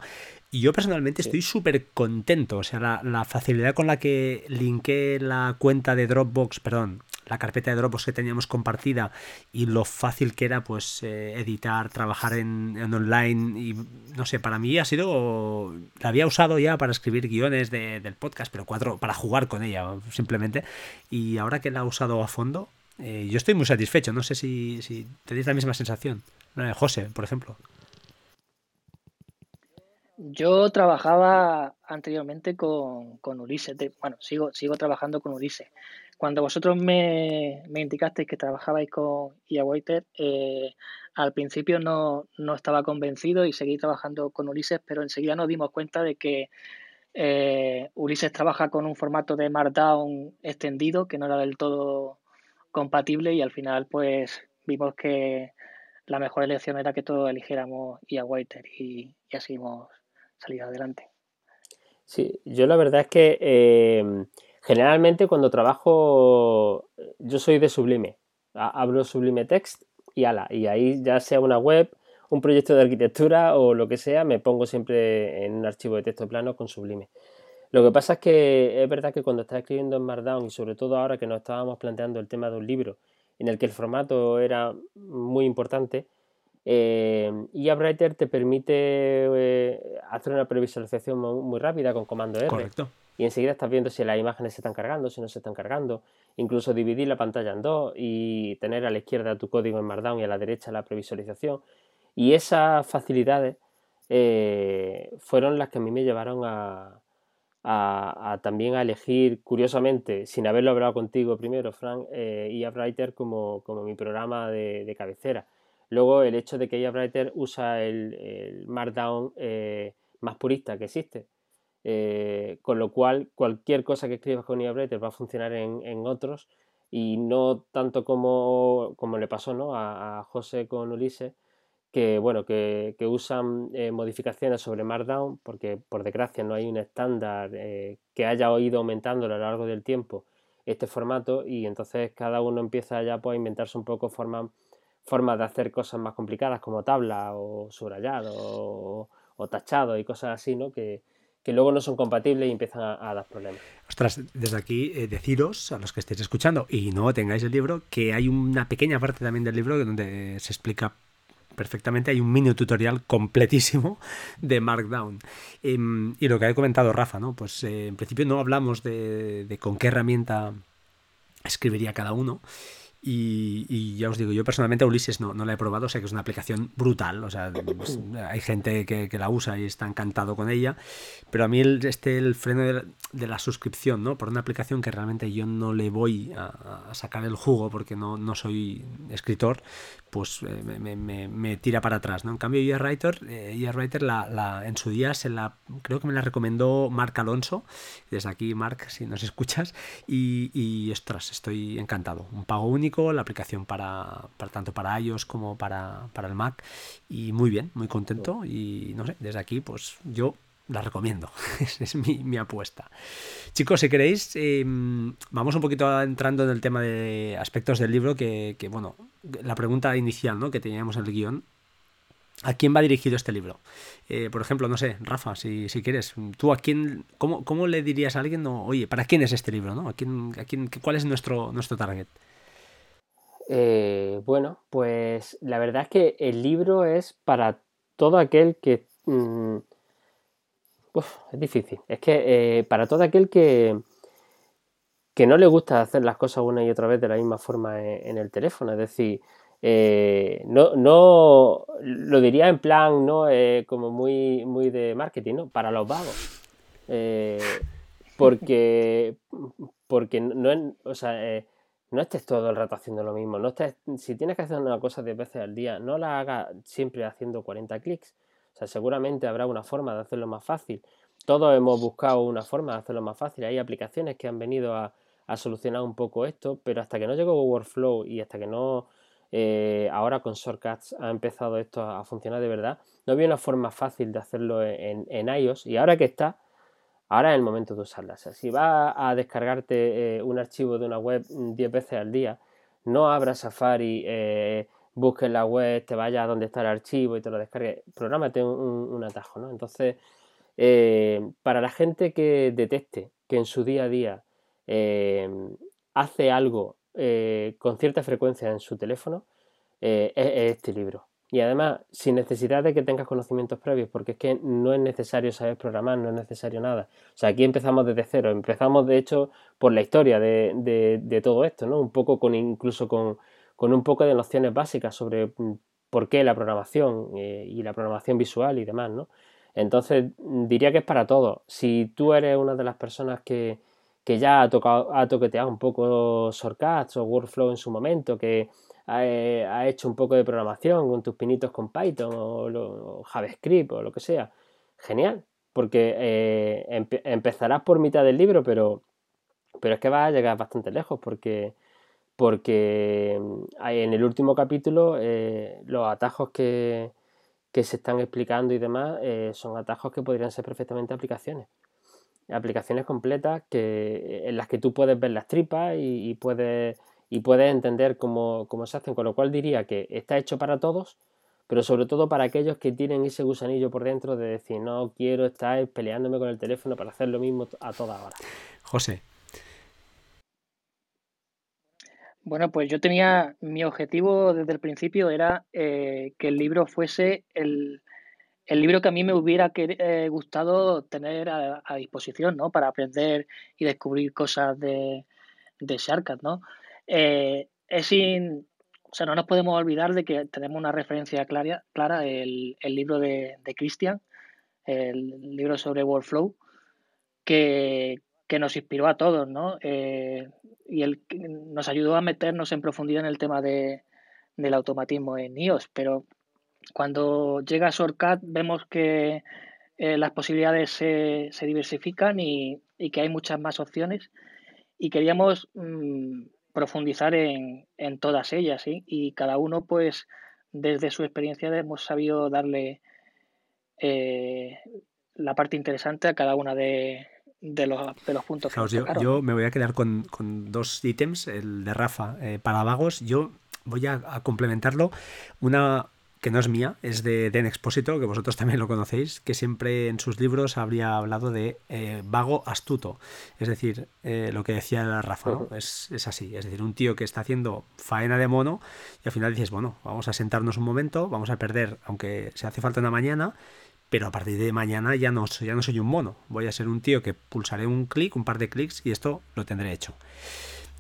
Y yo personalmente estoy súper contento. O sea, la, facilidad con la que linké la cuenta de Dropbox, perdón, la carpeta de Dropbox que teníamos compartida y lo fácil que era pues eh, editar, trabajar en, online y no sé, para mí ha sido, la había usado ya para escribir guiones del podcast, pero cuatro, para jugar con ella simplemente y ahora que la he usado a fondo, eh, yo estoy muy satisfecho. No sé si, tenéis la misma sensación. José, por ejemplo. Yo trabajaba anteriormente con, con Ulises. bueno, sigo, sigo trabajando con Ulises. Cuando vosotros me, me indicasteis que trabajabais con IA Waiter, eh, al principio no, no, estaba convencido y seguí trabajando con Ulises, pero enseguida nos dimos cuenta de que eh, Ulises trabaja con un formato de Markdown extendido que no era del todo compatible y al final pues vimos que la mejor elección era que todos eligiéramos IA Waiter y, y así hemos salido adelante. Sí, yo la verdad es que eh, generalmente cuando trabajo, yo soy de Sublime. Abro Sublime Text y ala, y ahí ya sea una web, un proyecto de arquitectura o lo que sea, me pongo siempre en un archivo de texto plano con Sublime. Lo que pasa es que es verdad que cuando estás escribiendo en Markdown y sobre todo ahora que nos estábamos planteando el tema de un libro en el que el formato era muy importante, eh, te permite eh, hacer una previsualización muy, rápida con comando R. Correcto. Y enseguida estás viendo si las imágenes se están cargando, si no se están cargando. Incluso dividir la pantalla en dos y tener a la izquierda tu código en Markdown y a la derecha la previsualización. Y esas facilidades eh, fueron las que a mí me llevaron a, también a elegir, curiosamente, sin haberlo hablado contigo primero, Frank, eh, Writer como, como, mi programa de, cabecera. Luego, el hecho de que IA Writer usa el, Markdown eh, más purista que existe. Eh, con lo cual, cualquier cosa que escribas con Writer va a funcionar en, otros y no tanto como, como le pasó ¿no? a, José con Ulises, que bueno, que, usan eh, modificaciones sobre Markdown, porque por desgracia no hay un estándar eh, que haya ido aumentando a lo largo del tiempo este formato, y entonces cada uno empieza ya pues, a inventarse un poco formas formas de hacer cosas más complicadas como tabla o subrayado o, tachado y cosas así, ¿no? Que, luego no son compatibles y empiezan a, dar problemas. Ostras, desde aquí eh, deciros a los que estéis escuchando y no tengáis el libro que hay una pequeña parte también del libro donde se explica perfectamente. Hay un mini tutorial completísimo de Markdown. Em, y lo que ha comentado Rafa, ¿no? Pues eh, en principio no hablamos de, con qué herramienta escribiría cada uno. Y, ya os digo, yo personalmente Ulises no, no la he probado, sé que es una aplicación brutal, o sea, pues, hay gente que, la usa y está encantado con ella, pero a mí el, este, el freno de, la suscripción, ¿no? Por una aplicación que realmente yo no le voy a, sacar el jugo porque no, no soy escritor, pues eh, me, me, tira para atrás, ¿no? En cambio, EA Writer, eh, Writer la, la, en su día se la, creo que me la recomendó Marc Alonso, desde aquí, Marc, si nos escuchas, y, y ostras, estoy encantado. Un pago único, la aplicación para, para tanto para iOS como para, para el Mac, y muy bien, muy contento, y no sé, desde aquí, pues yo la recomiendo. [LAUGHS] es mi, mi, apuesta. Chicos, si queréis, em, vamos un poquito entrando en el tema de aspectos del libro, que, que, bueno, la pregunta inicial ¿no? que teníamos en el guion. ¿A quién va dirigido este libro? Eh, por ejemplo, no sé, Rafa, si, si quieres, ¿tú a quién, cómo, cómo le dirías a alguien, no, oye, ¿para quién es este libro? ¿no? ¿A quién, a quién, ¿Cuál es nuestro, nuestro target? Eh, bueno, pues la verdad es que el libro es para todo aquel que... Mm, es difícil. Es que eh, para todo aquel que, que no le gusta hacer las cosas una y otra vez de la misma forma en, el teléfono, es decir, eh, no, no lo diría en plan, ¿no? Eh, como muy, muy de marketing, ¿no? Para los vagos. [LAUGHS] porque porque no, o sea, no estés todo el rato haciendo lo mismo. No si tienes que hacer una cosa 10 veces al día, no la hagas siempre haciendo 40 clics. O sea, seguramente habrá una forma de hacerlo más fácil. Todos hemos buscado una forma de hacerlo más fácil. Hay aplicaciones que han venido a, solucionar un poco esto, pero hasta que no llegó Workflow y hasta que no eh, ahora con Shortcuts ha empezado esto a, funcionar de verdad, no había una forma fácil de hacerlo en, iOS y ahora que está, ahora es el momento de usarla. O sea, si vas a descargarte eh, un archivo de una web 10 veces al día, no abras Safari. Eh, busques la web, te vayas a donde está el archivo y te lo descargues, prográmate un, atajo, ¿no? Entonces, eh, para la gente que detecte que en su día a día eh, hace algo con cierta frecuencia en su teléfono, es, este libro. Y además, sin necesidad de que tengas conocimientos previos, porque es que no es necesario saber programar, no es necesario nada. O sea, aquí empezamos desde cero. Empezamos, de hecho, por la historia de, de todo esto, ¿no? Un poco con incluso con, con un poco de nociones básicas sobre mm, por qué la programación eh, y la programación visual y demás, ¿no? Entonces mm, diría que es para todos. Si tú eres una de las personas que, ya ha, tocado, ha toqueteado un poco Shortcuts o Workflow en su momento, que eh, hecho un poco de programación con tus pinitos con Python o, JavaScript o lo que sea, genial, porque eh, empezarás por mitad del libro, pero, pero es que vas a llegar bastante lejos porque porque mm, en el último capítulo eh, los atajos que, se están explicando y demás eh, son atajos que podrían ser perfectamente aplicaciones. aplicaciones completas que, en las que tú puedes ver las tripas y, puedes, y puedes entender cómo, cómo, se hacen, con lo cual diría que está hecho para todos, pero sobre todo para aquellos que tienen ese gusanillo por dentro de decir, no quiero estar peleándome con el teléfono para hacer lo mismo a toda hora. José. Bueno, pues yo tenía, mi objetivo desde el principio era eh, que el libro fuese el, el libro que a mí me hubiera eh, gustado tener a, disposición, ¿no? Para aprender y descubrir cosas de, de Sharkat, ¿no? Eh, es sin, o sea, no nos podemos olvidar de que tenemos una referencia clara, clara el, el libro de, de Christian, el libro sobre Workflow, que, que nos inspiró a todos, ¿no? Eh, y el, nos ayudó a meternos en profundidad en el tema de, del automatismo en iOS, pero cuando llega Shortcut vemos que eh, las posibilidades se, se diversifican y, y, que hay muchas más opciones y queríamos mm, profundizar en, en, todas ellas ¿sí? y cada uno pues desde su experiencia hemos sabido darle eh, la parte interesante a cada una de, de, los, de los puntos. yo, yo, me voy a quedar con, con, dos ítems, el de Rafa eh, para vagos, yo voy a, a complementarlo una que no es mía, es de Den Expósito, que vosotros también lo conocéis, que siempre en sus libros habría hablado de eh, vago astuto. Es decir, eh, lo que decía Rafa, ¿no? es, es, así. Es decir, un tío que está haciendo faena de mono y al final dices, bueno, vamos a sentarnos un momento, vamos a perder, aunque se hace falta una mañana, pero a partir de mañana ya no, ya no soy un mono. Voy a ser un tío que pulsaré un clic, un par de clics y esto lo tendré hecho.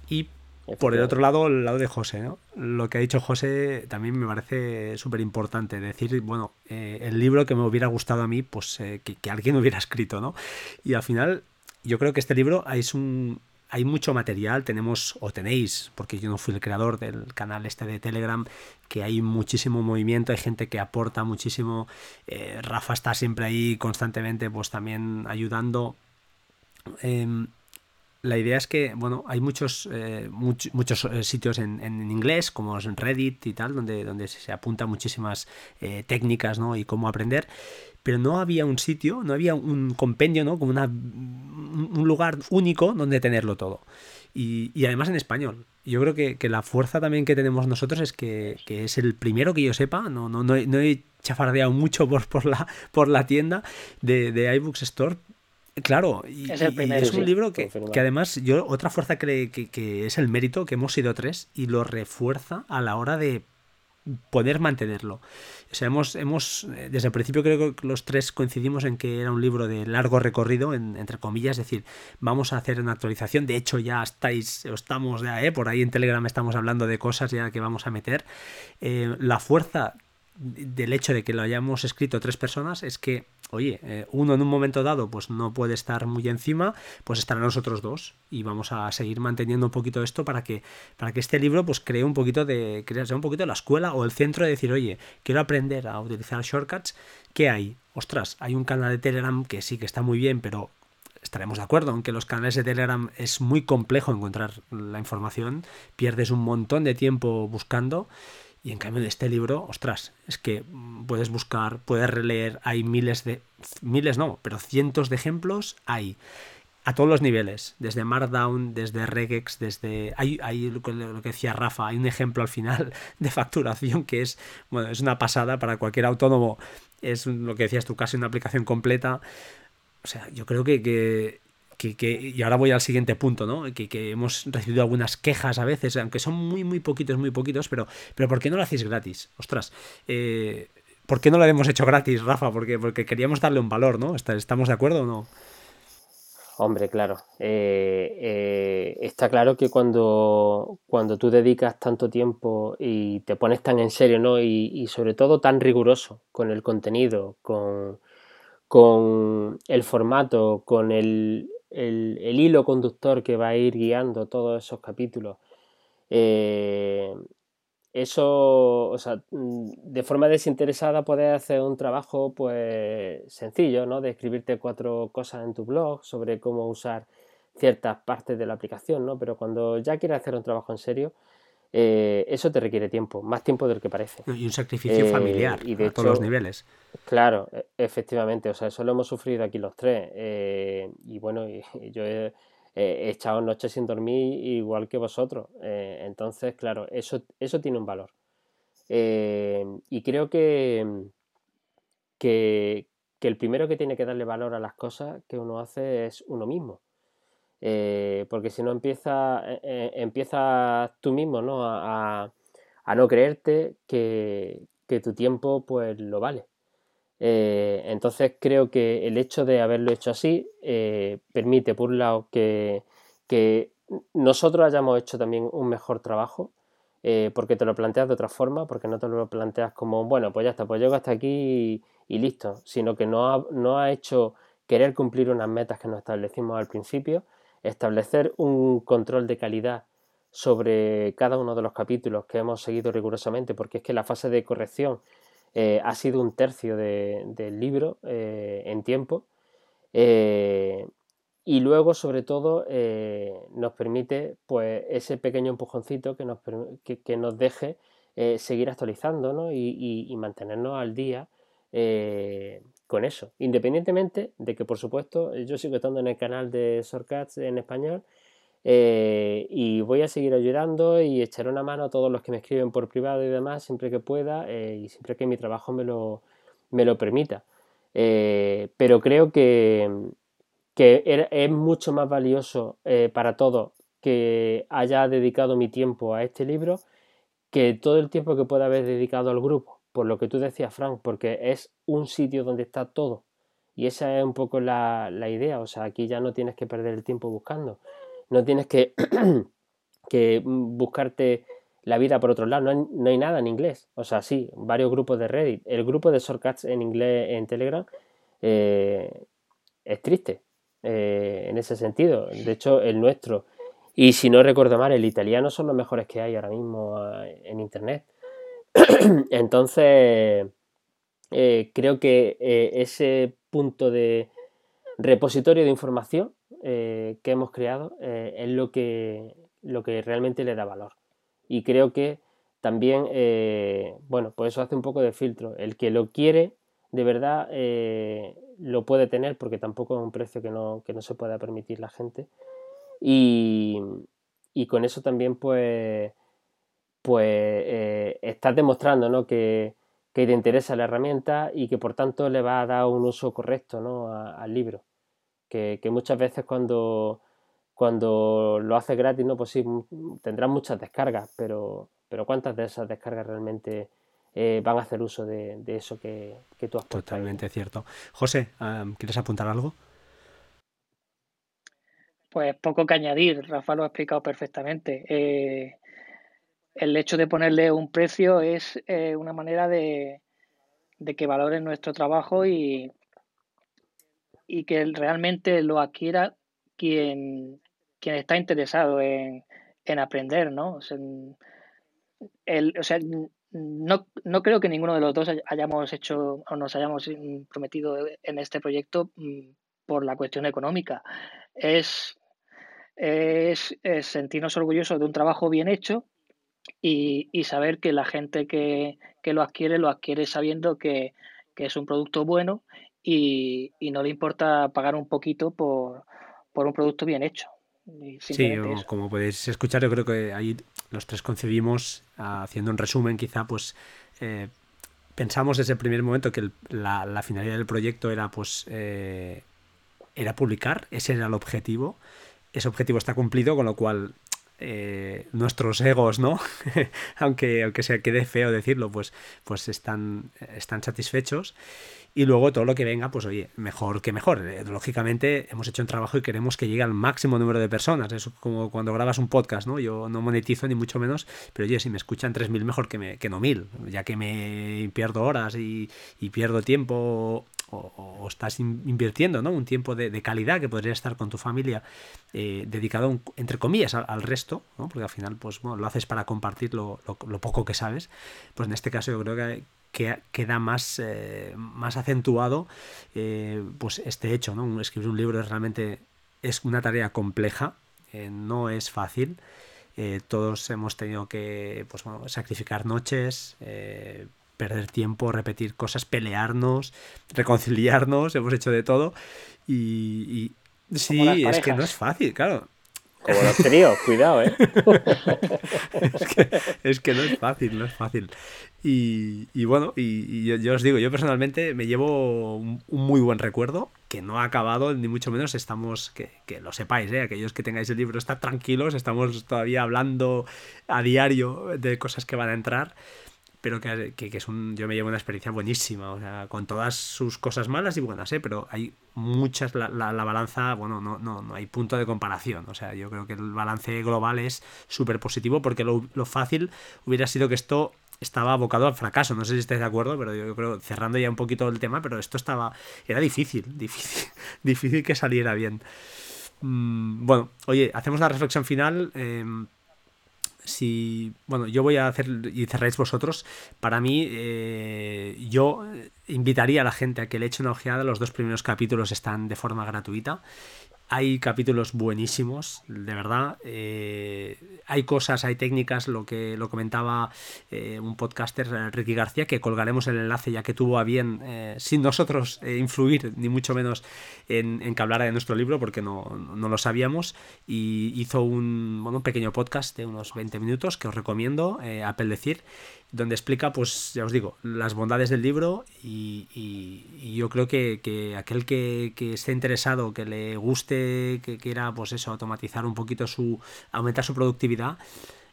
Y por el otro lado, el lado de José, ¿no? Lo que ha dicho José también me parece súper importante. Decir, bueno, eh, el libro que me hubiera gustado a mí, pues eh, que, alguien [LAUGHS] hubiera escrito, ¿no? Y al final, yo creo que este libro es un, hay mucho material, tenemos, o tenéis, porque yo no fui el creador del canal este de Telegram, que hay muchísimo movimiento, hay gente que aporta muchísimo. Eh, Rafa está siempre ahí constantemente, pues también ayudando. La idea es que, bueno, hay muchos, eh, muchos eh, sitios en, inglés, como en Reddit y tal, donde, donde se apuntan muchísimas eh, técnicas, ¿no? Y cómo aprender, pero no había un sitio, no había un compendio, ¿no? Como una, un lugar único donde tenerlo todo. Y, y además en español. Yo creo que, que, la fuerza también que tenemos nosotros es que, que, es el primero que yo sepa, no, no, no, he, no he chafardeado mucho por, por, la, por la tienda de, de iBooks Store, Claro, y es, un libro que, además yo otra fuerza cree que, es el mérito, que hemos sido tres, y lo refuerza a la hora de poder mantenerlo. O sea, hemos, hemos, eh, desde el principio creo que los tres coincidimos en que era un libro de largo recorrido, entre comillas, es decir, vamos a hacer una actualización, de hecho ya estáis, estamos ya, eh, por ahí en Telegram estamos hablando de cosas ya que vamos a meter. Eh, la fuerza del hecho de que lo hayamos escrito tres personas es que, oye, eh, uno en un momento dado pues no puede estar muy encima, pues estarán nosotros dos. Y vamos a seguir manteniendo un poquito esto para que, para que este libro pues cree un poquito de, sea un poquito la escuela o el centro de decir, oye, quiero aprender a utilizar shortcuts, ¿qué hay? Ostras, hay un canal de Telegram que sí que está muy bien, pero estaremos de acuerdo en que los canales de Telegram es muy complejo encontrar la información, pierdes un montón de tiempo buscando y en cambio de este libro, ostras, es que puedes buscar, puedes releer, hay miles de, miles no, pero cientos de ejemplos hay a todos los niveles, desde Markdown, desde Regex, desde... Hay, hay lo, que, decía Rafa, hay un ejemplo al final [LAUGHS] de facturación que es, bueno, es una pasada para cualquier autónomo, es lo que decías tú, casi una aplicación completa. O sea, yo creo que, que y ahora voy al siguiente punto, ¿no? Que, que, hemos recibido algunas quejas a veces, aunque son muy, muy poquitos, muy poquitos, pero, pero ¿por qué no lo hacéis gratis? Ostras, eh, ¿por qué no lo hemos hecho gratis, Rafa? Porque, porque queríamos darle un valor, ¿no? ¿Estamos de acuerdo o no? Hombre, claro. Eh, eh, está claro que cuando, cuando tú dedicas tanto tiempo y te pones tan en serio, ¿no? Y, y sobre todo tan riguroso con el contenido, con, con el formato, con el, el, hilo conductor que va a ir guiando todos esos capítulos. Eh, eso, o sea, mm, de forma desinteresada puedes hacer un trabajo pues sencillo, ¿no? De escribirte cuatro cosas en tu blog sobre cómo usar ciertas partes de la aplicación, ¿no? Pero cuando ya quieres hacer un trabajo en serio, eh, eso te requiere tiempo, más tiempo del que parece. Y un sacrificio eh, familiar y de a todos los niveles. Claro, e, efectivamente, o sea, eso lo hemos sufrido aquí los tres. y bueno, [LAUGHS] yo he, echado noches sin dormir igual que vosotros. entonces, claro, eso, eso tiene un valor. y creo que, que, que el primero que tiene que darle valor a las cosas que uno hace es uno mismo. Eh, porque si no empieza, eh, eh, empiezas tú mismo ¿no? A, no creerte que, tu tiempo pues lo vale. entonces creo que el hecho de haberlo hecho así permite, por un lado, que, que, nosotros hayamos hecho también un mejor trabajo, porque te lo planteas de otra forma, porque no te lo planteas como, bueno, pues ya está, pues llego hasta aquí y, listo, sino que no ha, no ha hecho querer cumplir unas metas que nos establecimos al principio, establecer un control de calidad sobre cada uno de los capítulos que hemos seguido rigurosamente, porque es que la fase de corrección eh, ha sido un tercio del libro eh, en tiempo. Eh, y luego, sobre todo, nos permite pues, ese pequeño empujoncito que nos, que, nos deje seguir actualizando y, mantenernos al día con eso, independientemente de que, por supuesto, yo sigo estando en el canal de Shortcuts en español eh, y voy a seguir ayudando y echar una mano a todos los que me escriben por privado y demás siempre que pueda eh, y siempre que mi trabajo me lo, me lo permita. Eh, pero creo que, que es mucho más valioso para todos que haya dedicado mi tiempo a este libro que todo el tiempo que pueda haber dedicado al grupo por lo que tú decías, Frank, porque es un sitio donde está todo. Y esa es un poco la, idea. O sea, aquí ya no tienes que perder el tiempo buscando. No tienes que, [COUGHS] que buscarte la vida por otro lado. No hay, nada en inglés. O sea, sí, varios grupos de Reddit. El grupo de shortcuts en inglés en Telegram eh, es triste eh, en ese sentido. De hecho, el nuestro, y si no recuerdo mal, el italiano son los mejores que hay ahora mismo eh, en Internet. [CLEARS THROAT] Entonces, eh, creo que eh, ese punto de repositorio de información eh, que hemos creado es lo que, lo que realmente le da valor. Y creo que también, bueno, pues eso hace un poco de filtro. El que lo quiere, de verdad, lo puede tener porque tampoco es un precio que no, que no se pueda permitir la gente. Y, y con eso también, pues, pues eh, estás demostrando ¿no? que, te interesa la herramienta y que por tanto le va a dar un uso correcto ¿no? al libro. Que, muchas veces cuando, cuando lo haces gratis, ¿no? pues sí, tendrás muchas descargas, pero, pero ¿cuántas de esas descargas realmente eh, van a hacer uso de, eso que, tú has puesto? Totalmente cierto. José, ¿quieres apuntar algo? Pues poco que añadir, Rafa lo ha explicado perfectamente. Eh, el hecho de ponerle un precio es eh, una manera de, que valoren nuestro trabajo y, y que realmente lo adquiera quien, quien está interesado en, aprender, ¿no? O sea, no, no, creo que ninguno de los dos hayamos hecho o nos hayamos prometido en este proyecto mm, por la cuestión económica. Es, es sentirnos orgullosos de un trabajo bien hecho y, saber que la gente que, lo adquiere lo adquiere sabiendo que, es un producto bueno y, no le importa pagar un poquito por, un producto bien hecho. Sí, como podéis escuchar, yo creo que ahí los tres concebimos, haciendo un resumen quizá, pues eh, pensamos desde el primer momento que la, finalidad del proyecto era pues eh, era publicar, ese era el objetivo. Ese objetivo está cumplido, con lo cual eh, nuestros egos, ¿no? [LAUGHS] aunque, aunque se quede feo decirlo, pues, pues están, están satisfechos. Y luego todo lo que venga, pues oye, mejor que mejor. Eh, lógicamente hemos hecho un trabajo y queremos que llegue al máximo número de personas. Es como cuando grabas un podcast, ¿no? Yo no monetizo ni mucho menos, pero oye, si me escuchan 3.000 mejor que, me, que no 1.000, ya que me pierdo horas y, y pierdo tiempo o, estás invirtiendo ¿no? un tiempo de, calidad que podría estar con tu familia eh, dedicado, entre comillas, al, resto, ¿no? porque al final pues, lo haces para compartir lo, poco que sabes, pues en este caso yo creo que, que queda más, eh, más acentuado eh, pues este hecho. ¿no? Escribir un libro es realmente es una tarea compleja, no es fácil. todos hemos tenido que pues, sacrificar noches, perder tiempo, repetir cosas, pelearnos, reconciliarnos, [LAUGHS] hemos hecho de todo. Y, y sí, es que no es fácil, claro. Como los tríos, [LAUGHS] cuidado, ¿eh? [LAUGHS] es, que, no es fácil, no es fácil. Y, bueno, y, yo, os digo, yo personalmente me llevo un, muy buen recuerdo, que no ha acabado, ni mucho menos estamos, que, que lo sepáis, ¿eh? aquellos que tengáis el libro, estad tranquilos, estamos todavía hablando a diario de cosas que van a entrar pero que, que, es un, yo me llevo una experiencia buenísima, o sea, con todas sus cosas malas y buenas, ¿eh? pero hay muchas, la, la, balanza, bueno, no, no, no hay punto de comparación, o sea, yo creo que el balance global es súper positivo porque lo, lo, fácil hubiera sido que esto estaba abocado al fracaso, no sé si estáis de acuerdo, pero yo creo, cerrando ya un poquito el tema, pero esto estaba, era difícil, [LAUGHS] difícil, difícil que saliera bien. Mm, bueno, oye, hacemos la reflexión final. Eh, si, bueno, yo voy a hacer y cerráis vosotros, para mí eh, yo invitaría a la gente a que le eche una ojeada, los dos primeros capítulos están de forma gratuita hay capítulos buenísimos, de verdad. Eh, hay cosas, hay técnicas, lo que lo comentaba eh, un podcaster, Ricky García, que colgaremos el enlace ya que tuvo a bien, eh, sin nosotros influir, ni mucho menos en, que hablara de nuestro libro, porque no, no lo sabíamos. Y hizo un, bueno, un pequeño podcast de unos 20 minutos que os recomiendo, Apple Decir donde explica, pues ya os digo, las bondades del libro y, yo creo que, aquel que, esté interesado, que le guste, que quiera, pues eso, automatizar un poquito su, aumentar su productividad,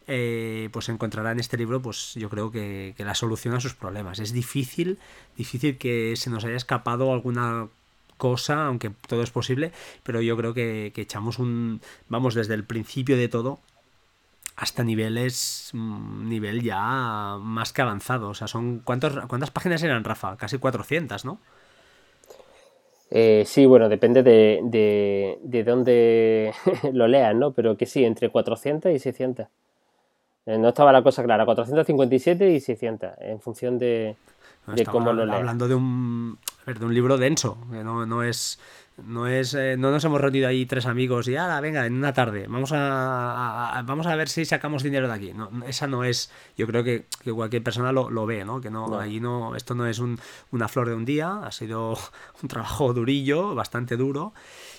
eh, pues encontrará en este libro, pues yo creo que, la solución a sus problemas. Es difícil, difícil que se nos haya escapado alguna cosa, aunque todo es posible, pero yo creo que, que echamos un, vamos, desde el principio de todo, hasta niveles, mm, nivel ya más que avanzado. O sea, son ¿cuántos, ¿cuántas páginas eran, Rafa? Casi 400, ¿no? Eh, sí, bueno, depende de, de, de dónde [LAUGHS] lo leas, ¿no? Pero que sí, entre 400 y 600. Eh, no estaba la cosa clara, 457 y 600, en función de, de cómo lo leas. Hablando de un, de un libro denso, que no, no es no es, eh, no nos hemos reunido ahí tres amigos y ahora venga, en una tarde, vamos a, vamos a ver si sacamos dinero de aquí. No, esa no es, yo creo que, cualquier persona lo, lo, ve, ¿no? Que no, no, esto no es un, una flor de un día, ha sido [LAUGHS] un trabajo durillo, bastante duro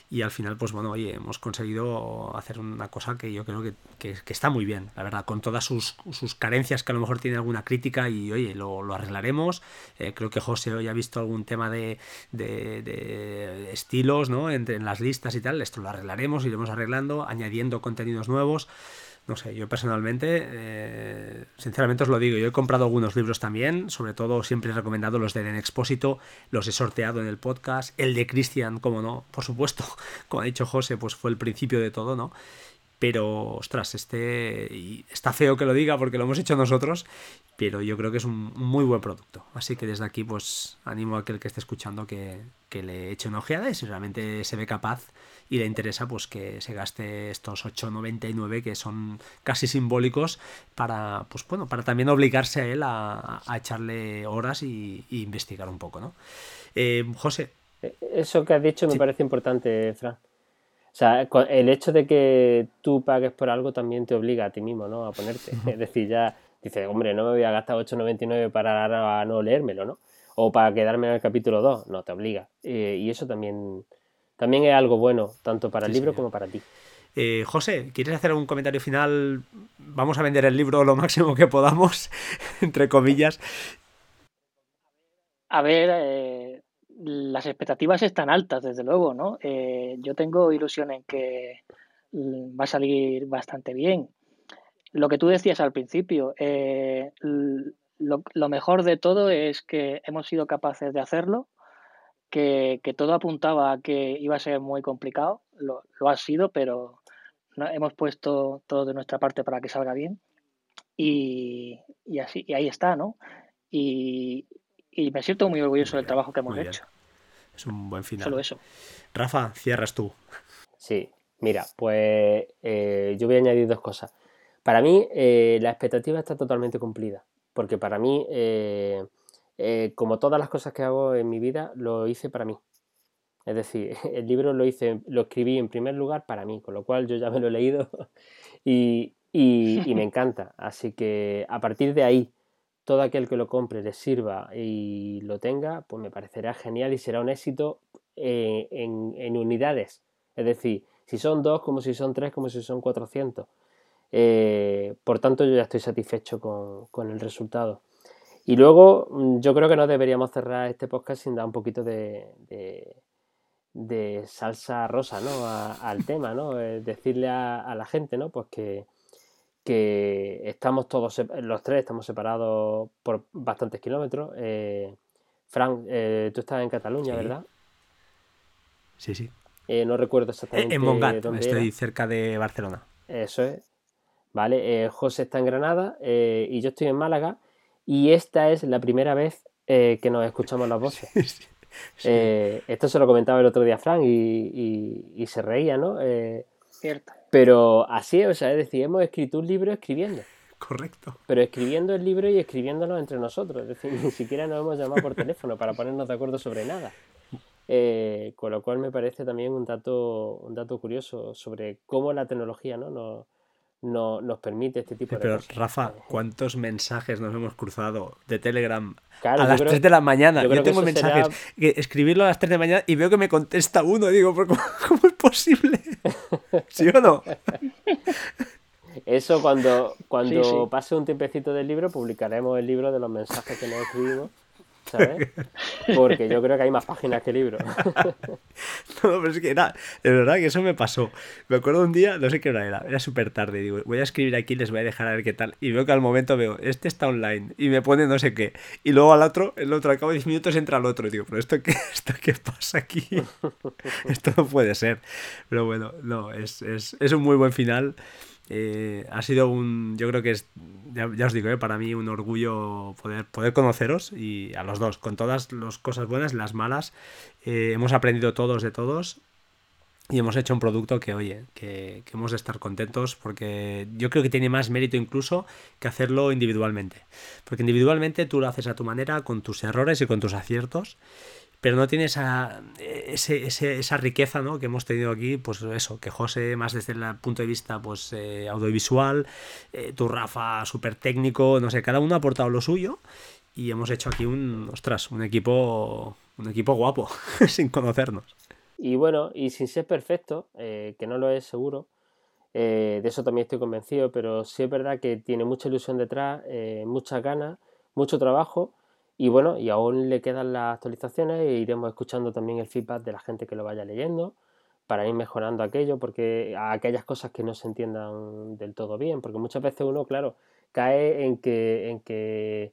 y al final, pues bueno, oye, hemos conseguido hacer una cosa que yo creo que, está muy bien, la verdad, con todas sus, carencias que a lo mejor tiene alguna crítica y oye, lo, arreglaremos. Eh, creo que José hoy ha visto algún tema de, de, estilos, ¿no? Entre, en las listas y tal, esto lo arreglaremos, iremos arreglando, añadiendo contenidos nuevos no sé, yo personalmente, eh, sinceramente os lo digo, yo he comprado algunos libros también, sobre todo siempre he recomendado los de Den Expósito, los he sorteado en el podcast, el de Cristian, como no, por supuesto, [LAUGHS] como ha dicho José, pues fue el principio de todo, ¿no? Pero, ostras, este. está feo que lo diga porque lo hemos hecho nosotros, pero yo creo que es un muy buen producto. Así que desde aquí, pues animo a aquel que esté escuchando que, que le eche una ojeada y si realmente se ve capaz y le interesa, pues que se gaste estos 8,99 que son casi simbólicos para, pues bueno, para también obligarse a él a, echarle horas y, investigar un poco, ¿no? Eh, José. Eso que has dicho me parece importante, Fran. O sea, el hecho de que tú pagues por algo también te obliga a ti mismo, ¿no? A ponerte. [LAUGHS] Es decir, ya dices, hombre, no me voy a gastar 8,99 para no leérmelo, ¿no? O para quedarme en el capítulo 2. No, te obliga. Eh, y eso también, también es algo bueno, tanto para el libro como para ti. Eh, José, ¿quieres hacer un comentario final? Vamos a vender el libro lo máximo que podamos, [LAUGHS] entre comillas. A ver, eh, las expectativas están altas, desde luego, ¿no? Eh, yo tengo ilusión en que va a salir bastante bien. Lo que tú decías al principio, eh, lo, mejor de todo es que hemos sido capaces de hacerlo, que, todo apuntaba a que iba a ser muy complicado, lo, ha sido, pero hemos puesto todo de nuestra parte para que salga bien. Y, así, y ahí está, ¿no? Y, y me siento muy orgulloso del trabajo que hemos hecho. Es un buen final. Solo eso. Rafa, cierras tú. Sí, mira, pues eh, yo voy a añadir dos cosas. Para mí, eh, la expectativa está totalmente cumplida. Porque para mí, eh, como todas las cosas que hago en mi vida, lo hice para mí. Es decir, [LAUGHS] el libro lo hice, lo escribí en primer lugar para mí, con lo cual yo ya me lo he leído [LAUGHS] y, y, y me [LAUGHS] encanta. Así que a partir de ahí, todo aquel que lo compre le sirva y lo tenga, pues me parecerá genial y será un éxito eh, en, unidades. Es decir, si son dos, como si son tres, como si son 400. Eh, por tanto, yo ya estoy satisfecho con, el resultado. Y luego, mm, yo creo que no deberíamos cerrar este podcast sin dar un poquito de, de, salsa rosa ¿no? al tema, ¿no? decirle a, a, la gente, ¿no? Pues que, que estamos todos, los tres estamos separados por bastantes kilómetros. Eh, Frank, eh, tú estás en Cataluña, ¿verdad? Sí, sí. Eh, no recuerdo exactamente. En Mongat, estoy cerca de Barcelona. Eso es. Vale, José está en Granada y yo estoy en Málaga. Y esta es la primera vez que nos escuchamos las voces. [LAUGHS] esto se lo comentaba el otro día Frank y, y se reía, ¿no? Cierto. Pero así, o sea, es decir, hemos escrito un libro escribiendo. Correcto. Pero escribiendo el libro y escribiéndonos entre nosotros. Es decir, [LAUGHS] ni siquiera nos hemos llamado por teléfono para ponernos de acuerdo sobre nada. Eh, con lo cual me parece también un dato, un dato curioso sobre cómo la tecnología ¿no? nos, no, nos permite este tipo de Pero, Rafa, ¿cuántos mensajes nos hemos cruzado de Telegram a las 3 de la mañana? Yo, tengo mensajes que escribirlo a las 3 de la mañana y veo que me contesta uno. Digo, ¿cómo, [LAUGHS] cómo es posible? [LAUGHS] ¿Sí o no? Eso cuando, cuando pase un tiempecito del libro, publicaremos el libro de los mensajes que nos escribimos ¿sabes? [LAUGHS] Porque yo creo que hay más páginas que libros. [LAUGHS] no, pero es que era, de verdad que eso me pasó. Me acuerdo un día, no sé qué hora era, era súper tarde, digo, voy a escribir aquí, les voy a dejar a ver qué tal. Y veo que al momento veo, este está online, y me pone no sé qué. Y luego al otro, el otro, al cabo de 10 minutos entra al otro. Digo, pero ¿esto qué, [LAUGHS] esto qué pasa aquí? esto no puede ser. Pero bueno, no, es, es, es un muy buen final. Eh, ha sido un, yo creo que es, ya, os digo, eh, para mí un orgullo poder, poder conoceros y a los dos, con todas las cosas buenas, las malas, eh, hemos aprendido todos de todos y hemos hecho un producto que, oye, que, que, hemos de estar contentos porque yo creo que tiene más mérito incluso que hacerlo individualmente. Porque individualmente tú lo haces a tu manera, con tus errores y con tus aciertos pero no tiene esa, esa riqueza ¿no? que hemos tenido aquí, pues eso, que José más desde el punto de vista pues eh, audiovisual, eh, tu Rafa súper técnico, no sé, cada uno ha aportado lo suyo y hemos hecho aquí un, ostras, un equipo, un equipo guapo, [LAUGHS] sin conocernos. Y bueno, y sin ser perfecto, eh, que no lo es seguro, de eso también estoy convencido, pero sí es verdad que tiene mucha ilusión detrás, muchas ganas, mucho trabajo y bueno, y aún le quedan las actualizaciones e iremos escuchando también el feedback de la gente que lo vaya leyendo para ir mejorando aquello, porque aquellas cosas que no se entiendan del todo bien, porque muchas veces uno, claro, cae en que, en que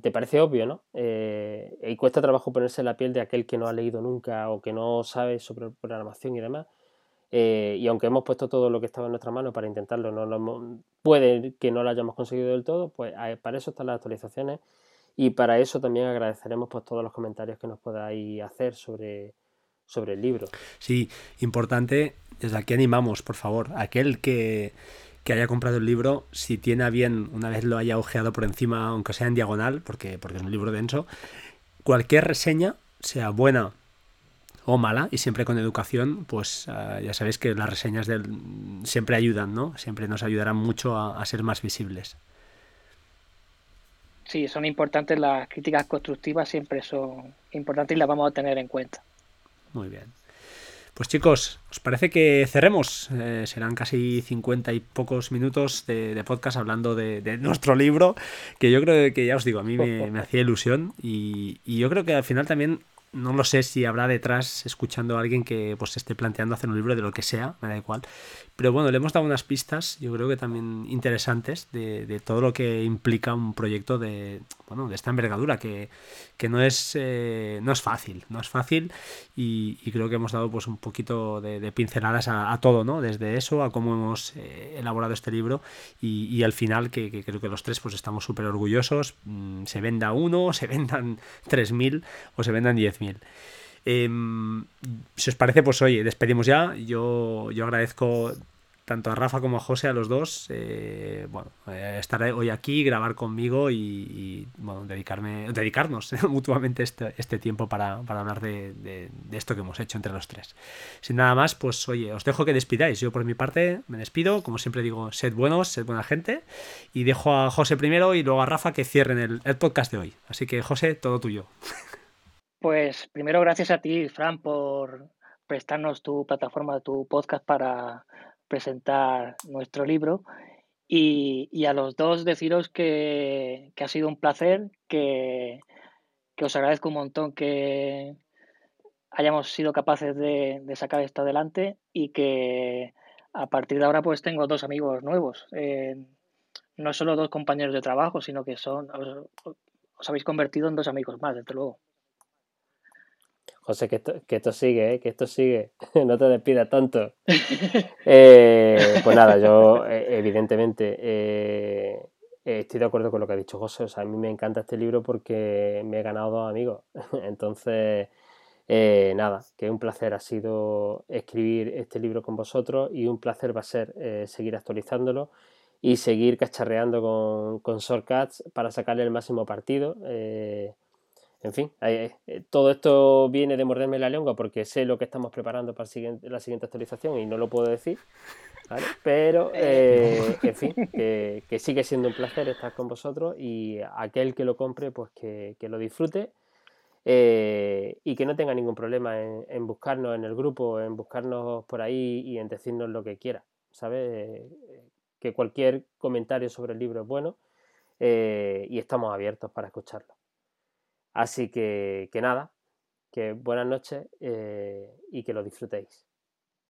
te parece obvio, ¿no? Eh, y cuesta trabajo ponerse en la piel de aquel que no ha leído nunca o que no sabe sobre programación y demás. Eh, y aunque hemos puesto todo lo que estaba en nuestra mano para intentarlo, no puede que no lo hayamos conseguido del todo, pues para eso están las actualizaciones y para eso también agradeceremos pues, todos los comentarios que nos podáis hacer sobre, sobre el libro. Sí, importante, desde aquí animamos, por favor, aquel que, haya comprado el libro, si tiene a bien, una vez lo haya ojeado por encima, aunque sea en diagonal, porque, porque es un libro denso, cualquier reseña, sea buena o mala, y siempre con educación, pues ah, ya sabéis que las reseñas del, siempre ayudan, ¿no? Siempre nos ayudarán mucho a ser más visibles sí, son importantes las críticas constructivas, siempre son importantes y las vamos a tener en cuenta. Muy bien. Pues chicos, ¿os parece que cerremos? Eh, serán casi cincuenta y pocos minutos de, podcast hablando de, nuestro libro, que yo creo que ya os digo, a mí [LAUGHS] me, hacía ilusión y, y, yo creo que al final también no lo sé si habrá detrás escuchando a alguien que pues esté planteando hacer un libro de lo que sea, me da igual. Pero bueno, le hemos dado unas pistas, yo creo que también interesantes, de, todo lo que implica un proyecto de, bueno, de esta envergadura, que, no, es, eh, no es fácil, no es fácil y, creo que hemos dado pues un poquito de, pinceladas a, todo, ¿no? Desde eso a cómo hemos eh, elaborado este libro y, al final que, creo que los tres pues estamos súper orgullosos, mm, se venda uno, se vendan 3.000 o se vendan 10.000. Em, si os parece, pues oye, despedimos ya. Yo, yo agradezco tanto a Rafa como a José, a los dos, eh, bueno, eh, estar hoy aquí, grabar conmigo y, bueno, dedicarme, dedicarnos [LAUGHS] mutuamente este, este tiempo para, hablar de, esto que hemos hecho entre los tres. Sin nada más, pues oye, os dejo que despidáis. Yo por mi parte me despido, como siempre digo, sed buenos, sed buena gente y dejo a José primero y luego a Rafa que cierren el, el podcast de hoy. Así que José, todo tuyo. [LAUGHS] Pues primero gracias a ti, Fran, por prestarnos tu plataforma, tu podcast para presentar nuestro libro. Y, a los dos deciros que, ha sido un placer, que, os agradezco un montón que hayamos sido capaces de, sacar esto adelante y que a partir de ahora pues tengo dos amigos nuevos. Eh, no solo dos compañeros de trabajo, sino que son os habéis convertido en dos amigos más, desde luego. José, que esto, que esto sigue, ¿eh? que esto sigue. [LAUGHS] no te despidas tanto. [LAUGHS] Eh, pues nada, yo eh, evidentemente estoy de acuerdo con lo que ha dicho José. O sea, a mí me encanta este libro porque me he ganado dos amigos. [LAUGHS] Entonces, nada, que un placer ha sido escribir este libro con vosotros y un placer va a ser seguir actualizándolo y seguir cacharreando con, con shortcuts para sacarle el máximo partido en fin, eh, todo esto viene de morderme la lengua porque sé lo que estamos preparando para la siguiente actualización y no lo puedo decir. [LAUGHS] Pero, eh, en fin, que, sigue siendo un placer estar con vosotros y aquel que lo compre, pues que, lo disfrute eh, y que no tenga ningún problema en, buscarnos en el grupo, en buscarnos por ahí y en decirnos lo que quiera. ¿Sabes? Que cualquier comentario sobre el libro es bueno y estamos abiertos para escucharlo. Así que, que nada, que buenas noches eh, y que lo disfrutéis.